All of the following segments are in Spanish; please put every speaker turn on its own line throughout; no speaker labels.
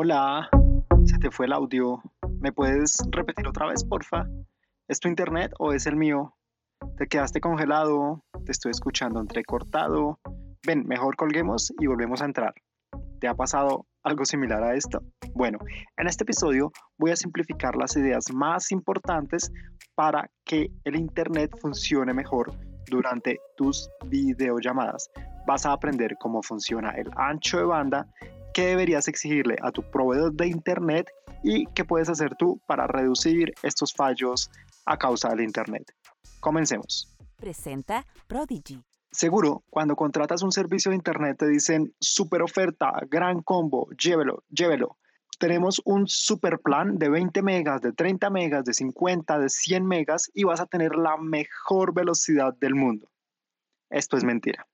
Hola, se te fue el audio. ¿Me puedes repetir otra vez, porfa? ¿Es tu internet o es el mío? ¿Te quedaste congelado? ¿Te estoy escuchando entrecortado? Ven, mejor colguemos y volvemos a entrar. ¿Te ha pasado algo similar a esto? Bueno, en este episodio voy a simplificar las ideas más importantes para que el Internet funcione mejor durante tus videollamadas. Vas a aprender cómo funciona el ancho de banda, qué deberías exigirle a tu proveedor de Internet y qué puedes hacer tú para reducir estos fallos a causa del Internet. Comencemos.
Presenta Prodigy.
Seguro, cuando contratas un servicio de Internet te dicen super oferta, gran combo, llévelo, llévelo. Tenemos un super plan de 20 megas, de 30 megas, de 50, de 100 megas y vas a tener la mejor velocidad del mundo. Esto es mentira.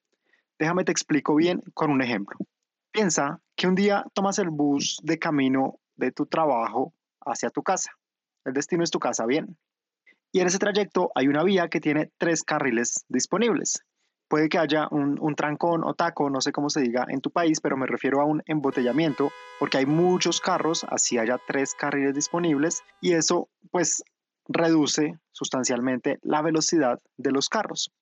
Déjame te explico bien con un ejemplo. Piensa que un día tomas el bus de camino de tu trabajo hacia tu casa. El destino es tu casa, bien. Y en ese trayecto hay una vía que tiene tres carriles disponibles puede que haya un, trancón o taco, no sé cómo se diga en tu país, pero me refiero a un embotellamiento, porque hay muchos carros, así haya tres carriles disponibles, y eso pues reduce sustancialmente la velocidad de los carros.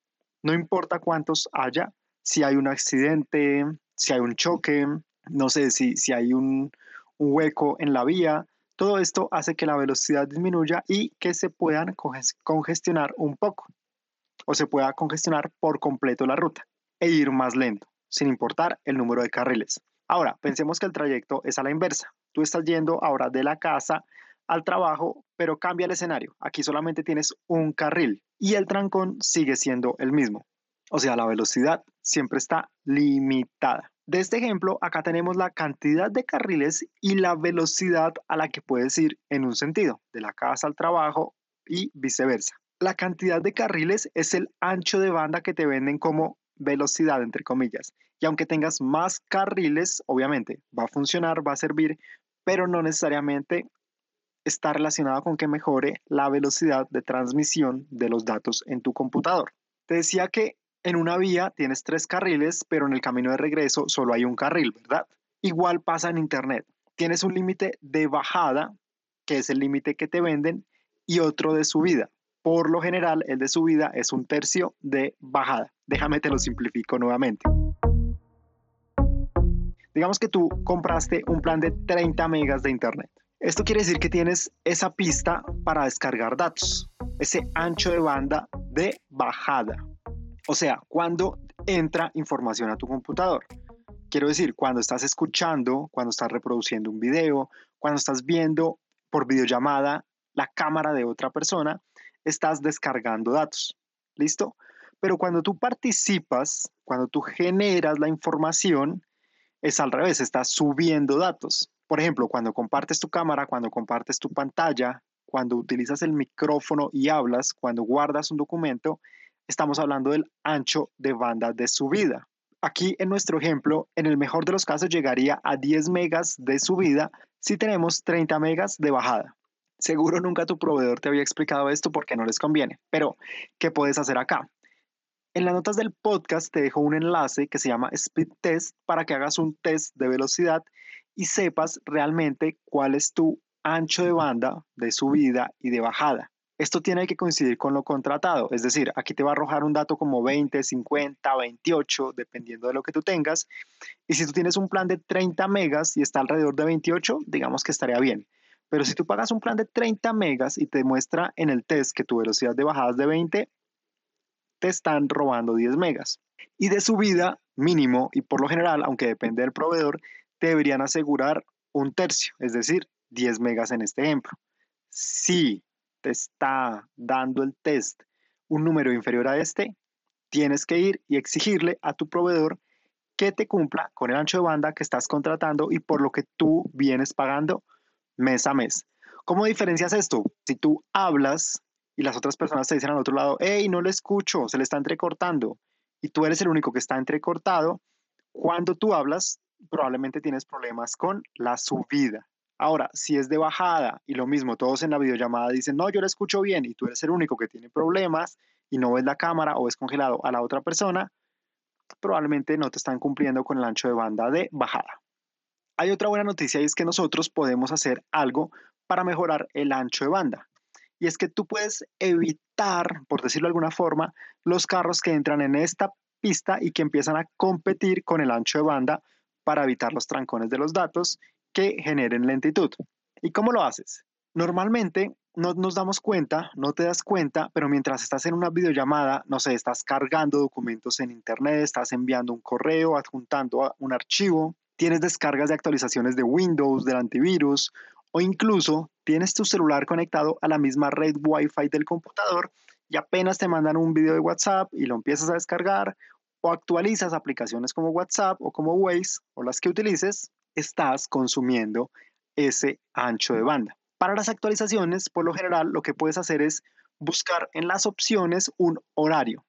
No importa cuántos haya, si hay un accidente, si hay un choque, no sé, si, si hay un, un hueco en la vía, todo esto hace que la velocidad disminuya y que se puedan congestionar un poco o se pueda congestionar por completo la ruta e ir más lento, sin importar el número de carriles. Ahora, pensemos que el trayecto es a la inversa. Tú estás yendo ahora de la casa al trabajo, pero cambia el escenario. Aquí solamente tienes un carril y el trancón sigue siendo el mismo. O sea, la velocidad siempre está limitada. De este ejemplo, acá tenemos la cantidad de carriles y la velocidad a la que puedes ir en un sentido, de la casa al trabajo y viceversa la cantidad de carriles es el ancho de banda que te venden como velocidad, entre comillas. Y aunque tengas más carriles, obviamente va a funcionar, va a servir, pero no necesariamente está relacionado con que mejore la velocidad de transmisión de los datos en tu computador. Te decía que en una vía tienes tres carriles, pero en el camino de regreso solo hay un carril, ¿verdad? Igual pasa en Internet. Tienes un límite de bajada, que es el límite que te venden, y otro de subida. Por lo general, el de subida es un tercio de bajada. Déjame te lo simplifico nuevamente. Digamos que tú compraste un plan de 30 megas de internet. Esto quiere decir que tienes esa pista para descargar datos, ese ancho de banda de bajada. O sea, cuando entra información a tu computador. Quiero decir, cuando estás escuchando, cuando estás reproduciendo un video, cuando estás viendo por videollamada la cámara de otra persona, estás descargando datos. ¿Listo? Pero cuando tú participas, cuando tú generas la información, es al revés, estás subiendo datos. Por ejemplo, cuando compartes tu cámara, cuando compartes tu pantalla, cuando utilizas el micrófono y hablas, cuando guardas un documento, estamos hablando del ancho de banda de subida. Aquí en nuestro ejemplo, en el mejor de los casos llegaría a 10 megas de subida si tenemos 30 megas de bajada. Seguro nunca tu proveedor te había explicado esto porque no les conviene, pero ¿qué puedes hacer acá? En las notas del podcast te dejo un enlace que se llama Speed Test para que hagas un test de velocidad y sepas realmente cuál es tu ancho de banda de subida y de bajada. Esto tiene que coincidir con lo contratado, es decir, aquí te va a arrojar un dato como 20, 50, 28, dependiendo de lo que tú tengas. Y si tú tienes un plan de 30 megas y está alrededor de 28, digamos que estaría bien. Pero si tú pagas un plan de 30 megas y te muestra en el test que tu velocidad de bajada es de 20, te están robando 10 megas. Y de subida, mínimo, y por lo general, aunque depende del proveedor, te deberían asegurar un tercio, es decir, 10 megas en este ejemplo. Si te está dando el test un número inferior a este, tienes que ir y exigirle a tu proveedor que te cumpla con el ancho de banda que estás contratando y por lo que tú vienes pagando mes a mes. ¿Cómo diferencias esto? Si tú hablas y las otras personas te dicen al otro lado, hey, no le escucho, se le está entrecortando, y tú eres el único que está entrecortado, cuando tú hablas, probablemente tienes problemas con la subida. Ahora, si es de bajada y lo mismo, todos en la videollamada dicen, no, yo le escucho bien y tú eres el único que tiene problemas y no ves la cámara o es congelado a la otra persona, probablemente no te están cumpliendo con el ancho de banda de bajada Hay otra buena noticia y es que nosotros podemos hacer algo para mejorar el ancho de banda. Y es que tú puedes evitar, por decirlo de alguna forma, los carros que entran en esta pista y que empiezan a competir con el ancho de banda para evitar los trancones de los datos que generen lentitud. ¿Y cómo lo haces? Normalmente no nos damos cuenta, no te das cuenta, pero mientras estás en una videollamada, no sé, estás cargando documentos en Internet, estás enviando un correo, adjuntando un archivo, tienes descargas de actualizaciones de Windows, del antivirus, o incluso tienes tu celular conectado a la misma red Wi-Fi del computador y apenas te mandan un video de WhatsApp y lo empiezas a descargar o actualizas aplicaciones como WhatsApp o como Waze o las que utilices, estás consumiendo ese ancho de banda. Para las actualizaciones, por lo general, lo que puedes hacer es buscar en las opciones un horario.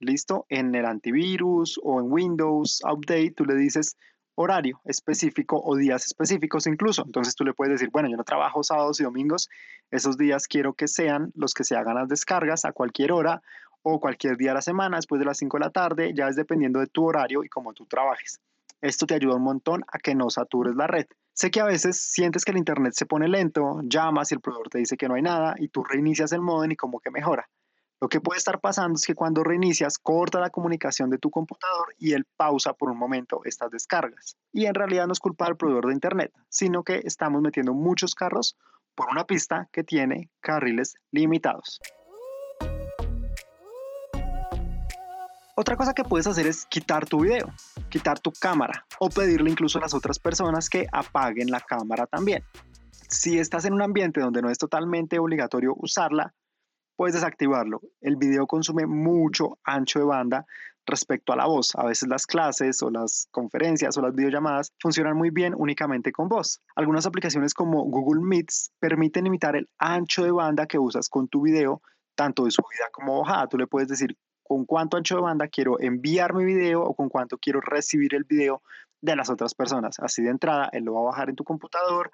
¿Listo? En el antivirus o en Windows Update, tú le dices horario específico o días específicos incluso. Entonces tú le puedes decir, bueno, yo no trabajo sábados y domingos, esos días quiero que sean los que se hagan las descargas a cualquier hora o cualquier día de la semana, después de las 5 de la tarde, ya es dependiendo de tu horario y cómo tú trabajes. Esto te ayuda un montón a que no satures la red. Sé que a veces sientes que el internet se pone lento, llamas y el proveedor te dice que no hay nada y tú reinicias el modem y como que mejora. Lo que puede estar pasando es que cuando reinicias corta la comunicación de tu computador y él pausa por un momento estas descargas. Y en realidad no es culpa del proveedor de internet, sino que estamos metiendo muchos carros por una pista que tiene carriles limitados. Otra cosa que puedes hacer es quitar tu video, quitar tu cámara o pedirle incluso a las otras personas que apaguen la cámara también. Si estás en un ambiente donde no es totalmente obligatorio usarla, puedes desactivarlo. El video consume mucho ancho de banda respecto a la voz. A veces las clases o las conferencias o las videollamadas funcionan muy bien únicamente con voz. Algunas aplicaciones como Google Meets permiten limitar el ancho de banda que usas con tu video, tanto de subida como bajada. Tú le puedes decir con cuánto ancho de banda quiero enviar mi video o con cuánto quiero recibir el video de las otras personas. Así de entrada, él lo va a bajar en tu computador,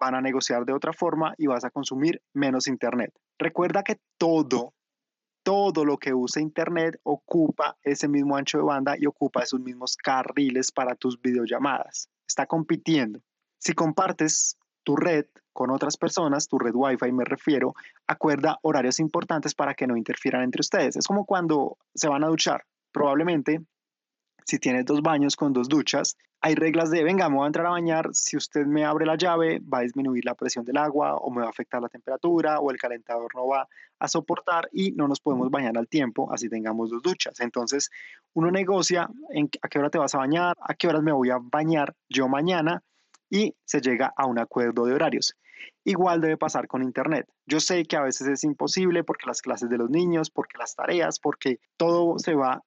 van a negociar de otra forma y vas a consumir menos internet. Recuerda que todo, todo lo que usa internet ocupa ese mismo ancho de banda y ocupa esos mismos carriles para tus videollamadas. Está compitiendo. Si compartes tu red con otras personas, tu red Wi-Fi me refiero, acuerda horarios importantes para que no interfieran entre ustedes. Es como cuando se van a duchar. Probablemente, si tienes dos baños con dos duchas, hay reglas de, venga, me voy a entrar a bañar, si usted me abre la llave, va a disminuir la presión del agua o me va a afectar la temperatura o el calentador no va a soportar y no nos podemos bañar al tiempo, así tengamos dos duchas. Entonces, uno negocia en a qué hora te vas a bañar, a qué horas me voy a bañar yo mañana y se llega a un acuerdo de horarios. Igual debe pasar con Internet. Yo sé que a veces es imposible porque las clases de los niños, porque las tareas, porque todo se va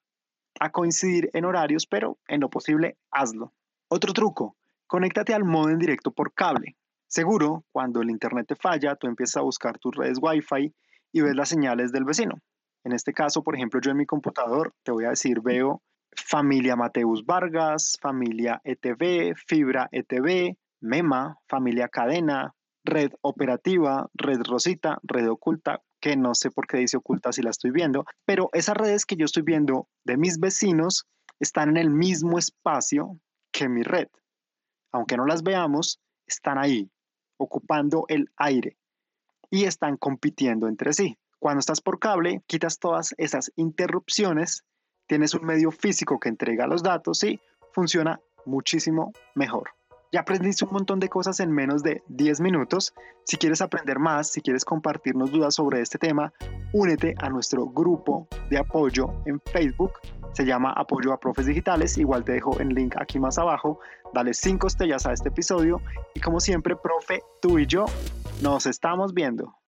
a coincidir en horarios, pero en lo posible hazlo. Otro truco, conéctate al modo en directo por cable. Seguro, cuando el Internet te falla, tú empiezas a buscar tus redes Wi-Fi y ves las señales del vecino. En este caso, por ejemplo, yo en mi computador, te voy a decir, veo familia Mateus Vargas, familia ETV, fibra ETV, MEMA, familia cadena, red operativa, red rosita, red oculta, que no sé por qué dice oculta si la estoy viendo, pero esas redes que yo estoy viendo de mis vecinos están en el mismo espacio que mi red. Aunque no las veamos, están ahí, ocupando el aire y están compitiendo entre sí. Cuando estás por cable, quitas todas esas interrupciones, tienes un medio físico que entrega los datos y funciona muchísimo mejor. Ya aprendiste un montón de cosas en menos de 10 minutos. Si quieres aprender más, si quieres compartirnos dudas sobre este tema, únete a nuestro grupo de apoyo en Facebook. Se llama Apoyo a Profes Digitales. Igual te dejo el link aquí más abajo. Dale 5 estrellas a este episodio. Y como siempre, profe, tú y yo nos estamos viendo.